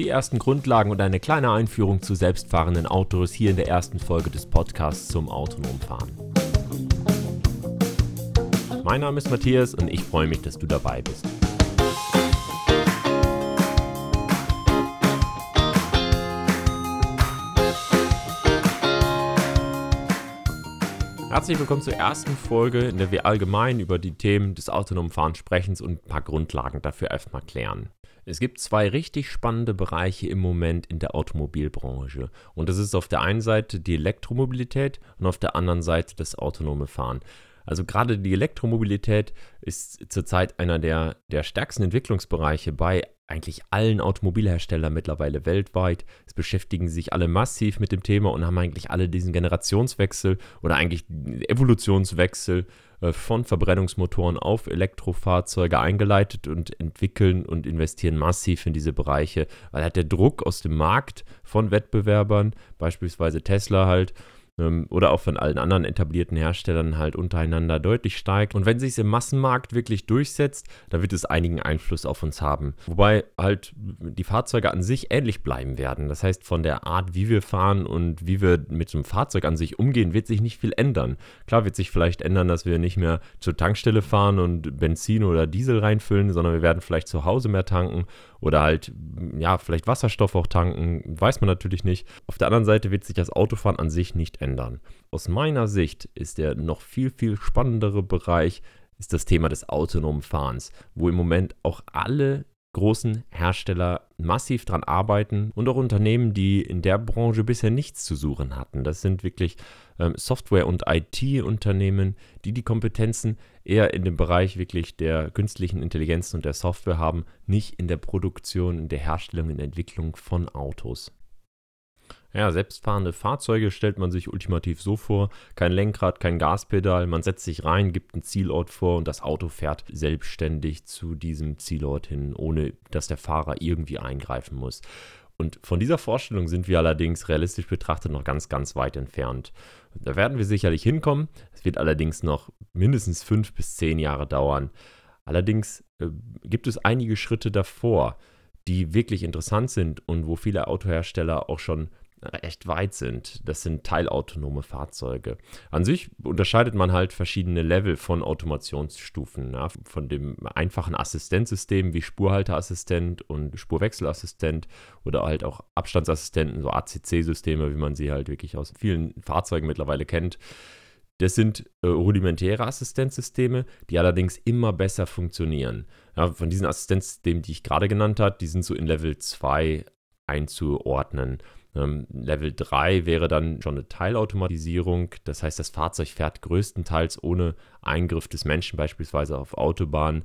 Die ersten Grundlagen und eine kleine Einführung zu selbstfahrenden Autos hier in der ersten Folge des Podcasts zum autonomen Fahren. Mein Name ist Matthias und ich freue mich, dass du dabei bist. Herzlich willkommen zur ersten Folge, in der wir allgemein über die Themen des autonomen Fahrens sprechen und ein paar Grundlagen dafür erstmal klären. Es gibt zwei richtig spannende Bereiche im Moment in der Automobilbranche. Und das ist auf der einen Seite die Elektromobilität und auf der anderen Seite das autonome Fahren. Also gerade die Elektromobilität ist zurzeit einer der, der stärksten Entwicklungsbereiche bei eigentlich allen Automobilherstellern mittlerweile weltweit. Es beschäftigen sich alle massiv mit dem Thema und haben eigentlich alle diesen Generationswechsel oder eigentlich Evolutionswechsel äh, von Verbrennungsmotoren auf Elektrofahrzeuge eingeleitet und entwickeln und investieren massiv in diese Bereiche, weil halt der Druck aus dem Markt von Wettbewerbern, beispielsweise Tesla halt, oder auch von allen anderen etablierten Herstellern halt untereinander deutlich steigt. Und wenn sich es im Massenmarkt wirklich durchsetzt, dann wird es einigen Einfluss auf uns haben. Wobei halt die Fahrzeuge an sich ähnlich bleiben werden. Das heißt, von der Art, wie wir fahren und wie wir mit dem Fahrzeug an sich umgehen, wird sich nicht viel ändern. Klar wird sich vielleicht ändern, dass wir nicht mehr zur Tankstelle fahren und Benzin oder Diesel reinfüllen, sondern wir werden vielleicht zu Hause mehr tanken oder halt, ja, vielleicht Wasserstoff auch tanken, weiß man natürlich nicht. Auf der anderen Seite wird sich das Autofahren an sich nicht ändern. Aus meiner Sicht ist der noch viel, viel spannendere Bereich ist das Thema des autonomen Fahrens, wo im Moment auch alle großen Hersteller massiv dran arbeiten und auch Unternehmen, die in der Branche bisher nichts zu suchen hatten. Das sind wirklich ähm, Software- und IT-Unternehmen, die die Kompetenzen eher in dem Bereich wirklich der künstlichen Intelligenz und der Software haben, nicht in der Produktion, in der Herstellung, in der Entwicklung von Autos. Ja, selbstfahrende Fahrzeuge stellt man sich ultimativ so vor: kein Lenkrad, kein Gaspedal, man setzt sich rein, gibt einen Zielort vor und das Auto fährt selbstständig zu diesem Zielort hin, ohne dass der Fahrer irgendwie eingreifen muss. Und von dieser Vorstellung sind wir allerdings realistisch betrachtet noch ganz, ganz weit entfernt. Da werden wir sicherlich hinkommen. Es wird allerdings noch mindestens fünf bis zehn Jahre dauern. Allerdings äh, gibt es einige Schritte davor, die wirklich interessant sind und wo viele Autohersteller auch schon echt weit sind. Das sind teilautonome Fahrzeuge. An sich unterscheidet man halt verschiedene Level von Automationsstufen. Ja, von dem einfachen Assistenzsystem wie Spurhalteassistent und Spurwechselassistent oder halt auch Abstandsassistenten, so ACC-Systeme, wie man sie halt wirklich aus vielen Fahrzeugen mittlerweile kennt. Das sind äh, rudimentäre Assistenzsysteme, die allerdings immer besser funktionieren. Ja, von diesen Assistenzsystemen, die ich gerade genannt habe, die sind so in Level 2 einzuordnen. Ähm, Level 3 wäre dann schon eine Teilautomatisierung. Das heißt, das Fahrzeug fährt größtenteils ohne Eingriff des Menschen, beispielsweise auf Autobahnen,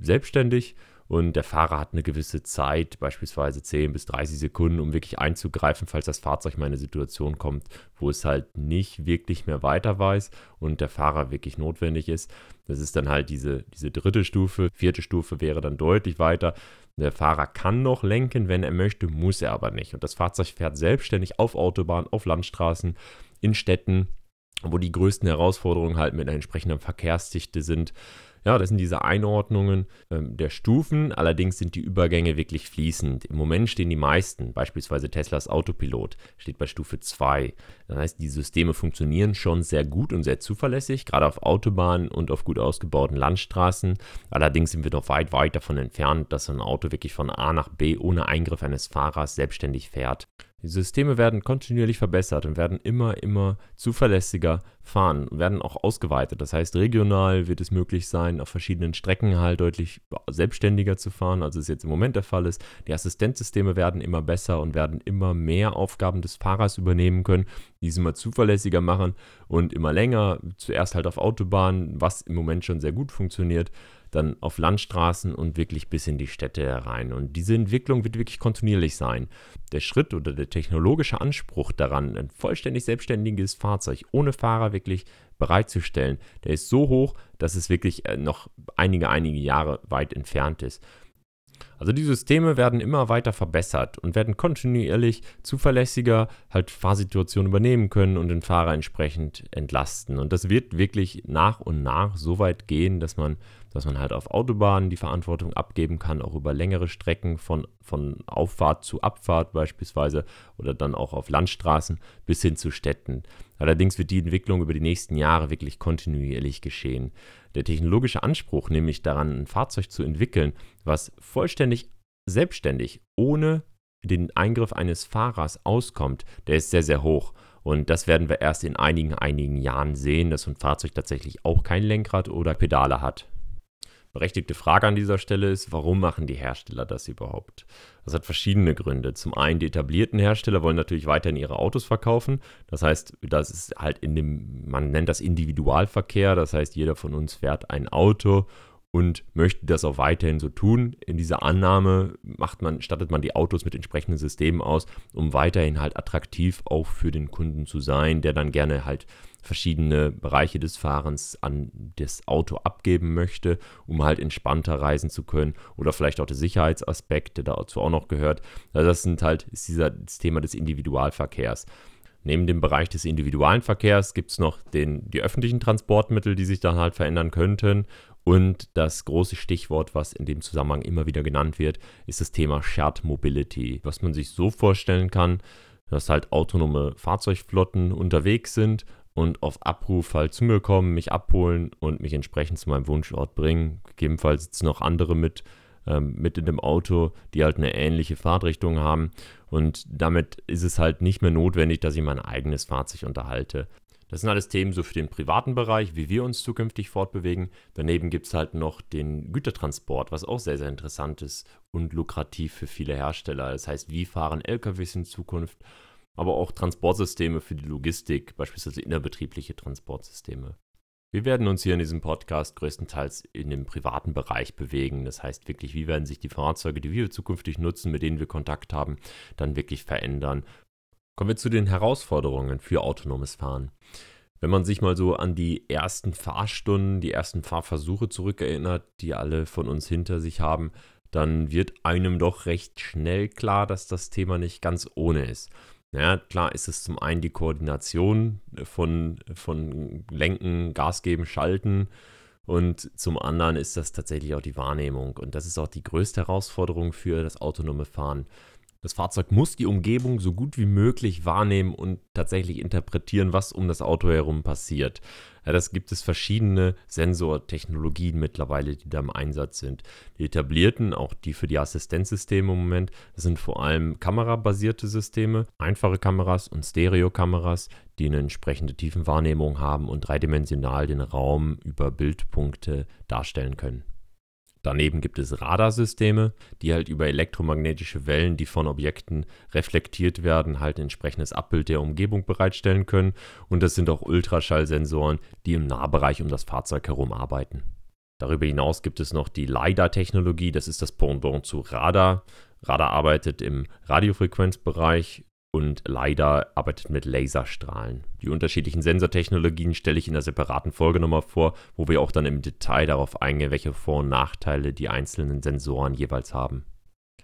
selbstständig. Und der Fahrer hat eine gewisse Zeit, beispielsweise 10 bis 30 Sekunden, um wirklich einzugreifen, falls das Fahrzeug mal in eine Situation kommt, wo es halt nicht wirklich mehr weiter weiß und der Fahrer wirklich notwendig ist. Das ist dann halt diese, diese dritte Stufe. Vierte Stufe wäre dann deutlich weiter. Der Fahrer kann noch lenken, wenn er möchte, muss er aber nicht. Und das Fahrzeug fährt selbstständig auf Autobahnen, auf Landstraßen, in Städten, wo die größten Herausforderungen halt mit einer entsprechenden Verkehrsdichte sind. Ja, das sind diese Einordnungen ähm, der Stufen. Allerdings sind die Übergänge wirklich fließend. Im Moment stehen die meisten, beispielsweise Teslas Autopilot, steht bei Stufe 2. Das heißt, die Systeme funktionieren schon sehr gut und sehr zuverlässig, gerade auf Autobahnen und auf gut ausgebauten Landstraßen. Allerdings sind wir noch weit, weit davon entfernt, dass ein Auto wirklich von A nach B ohne Eingriff eines Fahrers selbstständig fährt. Die Systeme werden kontinuierlich verbessert und werden immer, immer zuverlässiger fahren und werden auch ausgeweitet. Das heißt, regional wird es möglich sein, auf verschiedenen Strecken halt deutlich selbstständiger zu fahren, als es jetzt im Moment der Fall ist. Die Assistenzsysteme werden immer besser und werden immer mehr Aufgaben des Fahrers übernehmen können, diese immer zuverlässiger machen und immer länger. Zuerst halt auf Autobahnen, was im Moment schon sehr gut funktioniert dann auf Landstraßen und wirklich bis in die Städte herein. Und diese Entwicklung wird wirklich kontinuierlich sein. Der Schritt oder der technologische Anspruch daran, ein vollständig selbstständiges Fahrzeug ohne Fahrer wirklich bereitzustellen, der ist so hoch, dass es wirklich äh, noch einige, einige Jahre weit entfernt ist. Also die Systeme werden immer weiter verbessert und werden kontinuierlich zuverlässiger halt Fahrsituationen übernehmen können und den Fahrer entsprechend entlasten. Und das wird wirklich nach und nach so weit gehen, dass man, dass man halt auf Autobahnen die Verantwortung abgeben kann, auch über längere Strecken von, von Auffahrt zu Abfahrt beispielsweise oder dann auch auf Landstraßen bis hin zu Städten. Allerdings wird die Entwicklung über die nächsten Jahre wirklich kontinuierlich geschehen. Der technologische Anspruch, nämlich daran, ein Fahrzeug zu entwickeln, was vollständig selbstständig, ohne den Eingriff eines Fahrers auskommt, der ist sehr, sehr hoch. Und das werden wir erst in einigen, einigen Jahren sehen, dass so ein Fahrzeug tatsächlich auch kein Lenkrad oder Pedale hat. Berechtigte Frage an dieser Stelle ist, warum machen die Hersteller das überhaupt? Das hat verschiedene Gründe. Zum einen, die etablierten Hersteller wollen natürlich weiterhin ihre Autos verkaufen. Das heißt, das ist halt in dem, man nennt das Individualverkehr. Das heißt, jeder von uns fährt ein Auto und möchte das auch weiterhin so tun. In dieser Annahme macht man, stattet man die Autos mit entsprechenden Systemen aus, um weiterhin halt attraktiv auch für den Kunden zu sein, der dann gerne halt verschiedene Bereiche des Fahrens an das Auto abgeben möchte, um halt entspannter reisen zu können oder vielleicht auch der Sicherheitsaspekt, der dazu auch noch gehört. Also das sind halt ist dieser, das Thema des Individualverkehrs. Neben dem Bereich des individualen Verkehrs gibt es noch den, die öffentlichen Transportmittel, die sich dann halt verändern könnten. Und das große Stichwort, was in dem Zusammenhang immer wieder genannt wird, ist das Thema Shared Mobility. Was man sich so vorstellen kann, dass halt autonome Fahrzeugflotten unterwegs sind und auf Abruf halt zu mir kommen, mich abholen und mich entsprechend zu meinem Wunschort bringen. Gegebenenfalls sitzen noch andere mit, ähm, mit in dem Auto, die halt eine ähnliche Fahrtrichtung haben. Und damit ist es halt nicht mehr notwendig, dass ich mein eigenes Fahrzeug unterhalte. Das sind alles Themen so für den privaten Bereich, wie wir uns zukünftig fortbewegen. Daneben gibt es halt noch den Gütertransport, was auch sehr, sehr interessant ist und lukrativ für viele Hersteller. Das heißt, wie fahren LKWs in Zukunft, aber auch Transportsysteme für die Logistik, beispielsweise innerbetriebliche Transportsysteme. Wir werden uns hier in diesem Podcast größtenteils in dem privaten Bereich bewegen. Das heißt wirklich, wie werden sich die Fahrzeuge, die wir zukünftig nutzen, mit denen wir Kontakt haben, dann wirklich verändern Kommen wir zu den Herausforderungen für autonomes Fahren. Wenn man sich mal so an die ersten Fahrstunden, die ersten Fahrversuche zurückerinnert, die alle von uns hinter sich haben, dann wird einem doch recht schnell klar, dass das Thema nicht ganz ohne ist. Ja, klar ist es zum einen die Koordination von, von Lenken, Gas geben, Schalten und zum anderen ist das tatsächlich auch die Wahrnehmung. Und das ist auch die größte Herausforderung für das autonome Fahren. Das Fahrzeug muss die Umgebung so gut wie möglich wahrnehmen und tatsächlich interpretieren, was um das Auto herum passiert. Ja, das gibt es verschiedene Sensortechnologien mittlerweile, die da im Einsatz sind. Die etablierten, auch die für die Assistenzsysteme im Moment, das sind vor allem kamerabasierte Systeme, einfache Kameras und Stereokameras, die eine entsprechende Tiefenwahrnehmung haben und dreidimensional den Raum über Bildpunkte darstellen können. Daneben gibt es Radarsysteme, die halt über elektromagnetische Wellen, die von Objekten reflektiert werden, halt ein entsprechendes Abbild der Umgebung bereitstellen können. Und das sind auch Ultraschallsensoren, die im Nahbereich um das Fahrzeug herum arbeiten. Darüber hinaus gibt es noch die LiDAR-Technologie, das ist das Pendant zu Radar. Radar arbeitet im Radiofrequenzbereich und leider arbeitet mit Laserstrahlen. Die unterschiedlichen Sensortechnologien stelle ich in einer separaten Folge nochmal vor, wo wir auch dann im Detail darauf eingehen, welche Vor- und Nachteile die einzelnen Sensoren jeweils haben.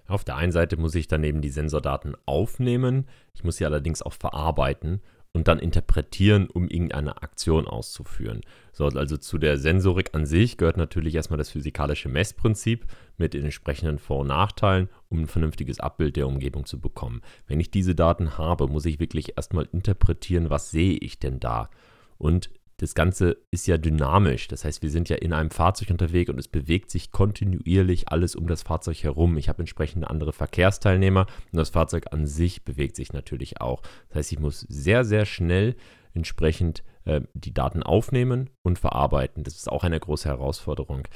Auf der einen Seite muss ich daneben die Sensordaten aufnehmen, ich muss sie allerdings auch verarbeiten und dann interpretieren, um irgendeine Aktion auszuführen. So, also zu der Sensorik an sich gehört natürlich erstmal das physikalische Messprinzip mit den entsprechenden Vor- und Nachteilen, um ein vernünftiges Abbild der Umgebung zu bekommen. Wenn ich diese Daten habe, muss ich wirklich erstmal interpretieren, was sehe ich denn da? Und das Ganze ist ja dynamisch. Das heißt, wir sind ja in einem Fahrzeug unterwegs und es bewegt sich kontinuierlich alles um das Fahrzeug herum. Ich habe entsprechende andere Verkehrsteilnehmer und das Fahrzeug an sich bewegt sich natürlich auch. Das heißt, ich muss sehr, sehr schnell entsprechend äh, die Daten aufnehmen und verarbeiten. Das ist auch eine große Herausforderung.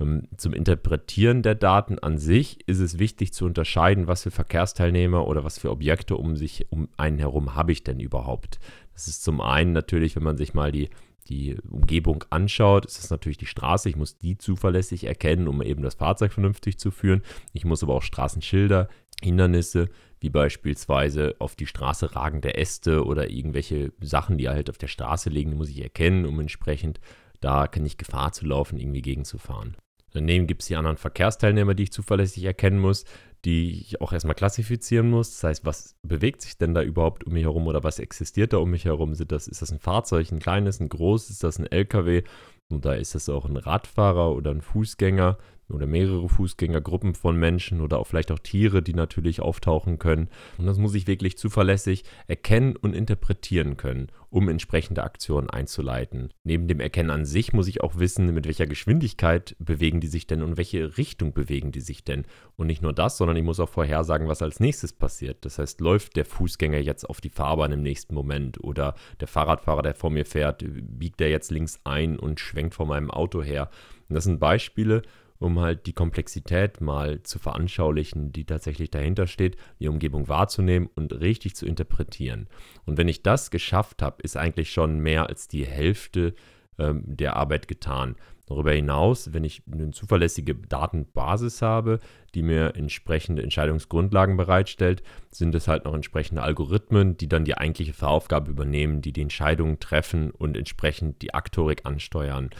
Ähm, zum Interpretieren der Daten an sich ist es wichtig zu unterscheiden, was für Verkehrsteilnehmer oder was für Objekte um sich um einen herum habe ich denn überhaupt. Das ist zum einen natürlich, wenn man sich mal die, die Umgebung anschaut, ist es natürlich die Straße. Ich muss die zuverlässig erkennen, um eben das Fahrzeug vernünftig zu führen. Ich muss aber auch Straßenschilder, Hindernisse, wie beispielsweise auf die Straße ragende Äste oder irgendwelche Sachen, die halt auf der Straße liegen, muss ich erkennen, um entsprechend da kann ich Gefahr zu laufen, irgendwie gegenzufahren. Daneben gibt es die anderen Verkehrsteilnehmer, die ich zuverlässig erkennen muss, die ich auch erstmal klassifizieren muss. Das heißt, was bewegt sich denn da überhaupt um mich herum oder was existiert da um mich herum? Sind das, ist das ein Fahrzeug, ein kleines, ein großes, ist das ein LKW oder ist das auch ein Radfahrer oder ein Fußgänger? Oder mehrere Fußgängergruppen von Menschen oder auch vielleicht auch Tiere, die natürlich auftauchen können. Und das muss ich wirklich zuverlässig erkennen und interpretieren können, um entsprechende Aktionen einzuleiten. Neben dem Erkennen an sich muss ich auch wissen, mit welcher Geschwindigkeit bewegen die sich denn und welche Richtung bewegen die sich denn. Und nicht nur das, sondern ich muss auch vorhersagen, was als nächstes passiert. Das heißt, läuft der Fußgänger jetzt auf die Fahrbahn im nächsten Moment oder der Fahrradfahrer, der vor mir fährt, biegt der jetzt links ein und schwenkt vor meinem Auto her. Und das sind Beispiele, um halt die Komplexität mal zu veranschaulichen, die tatsächlich dahinter steht, die Umgebung wahrzunehmen und richtig zu interpretieren. Und wenn ich das geschafft habe, ist eigentlich schon mehr als die Hälfte ähm, der Arbeit getan. Darüber hinaus, wenn ich eine zuverlässige Datenbasis habe, die mir entsprechende Entscheidungsgrundlagen bereitstellt, sind es halt noch entsprechende Algorithmen, die dann die eigentliche Fahraufgabe übernehmen, die die Entscheidungen treffen und entsprechend die Aktorik ansteuern.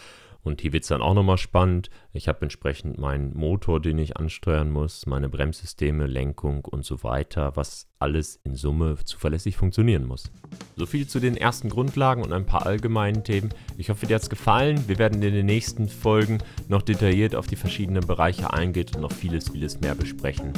Und hier wird es dann auch nochmal spannend. Ich habe entsprechend meinen Motor, den ich ansteuern muss, meine Bremssysteme, Lenkung und so weiter, was alles in Summe zuverlässig funktionieren muss. So viel zu den ersten Grundlagen und ein paar allgemeinen Themen. Ich hoffe, dir hat es gefallen. Wir werden in den nächsten Folgen noch detailliert auf die verschiedenen Bereiche eingehen und noch vieles, vieles mehr besprechen.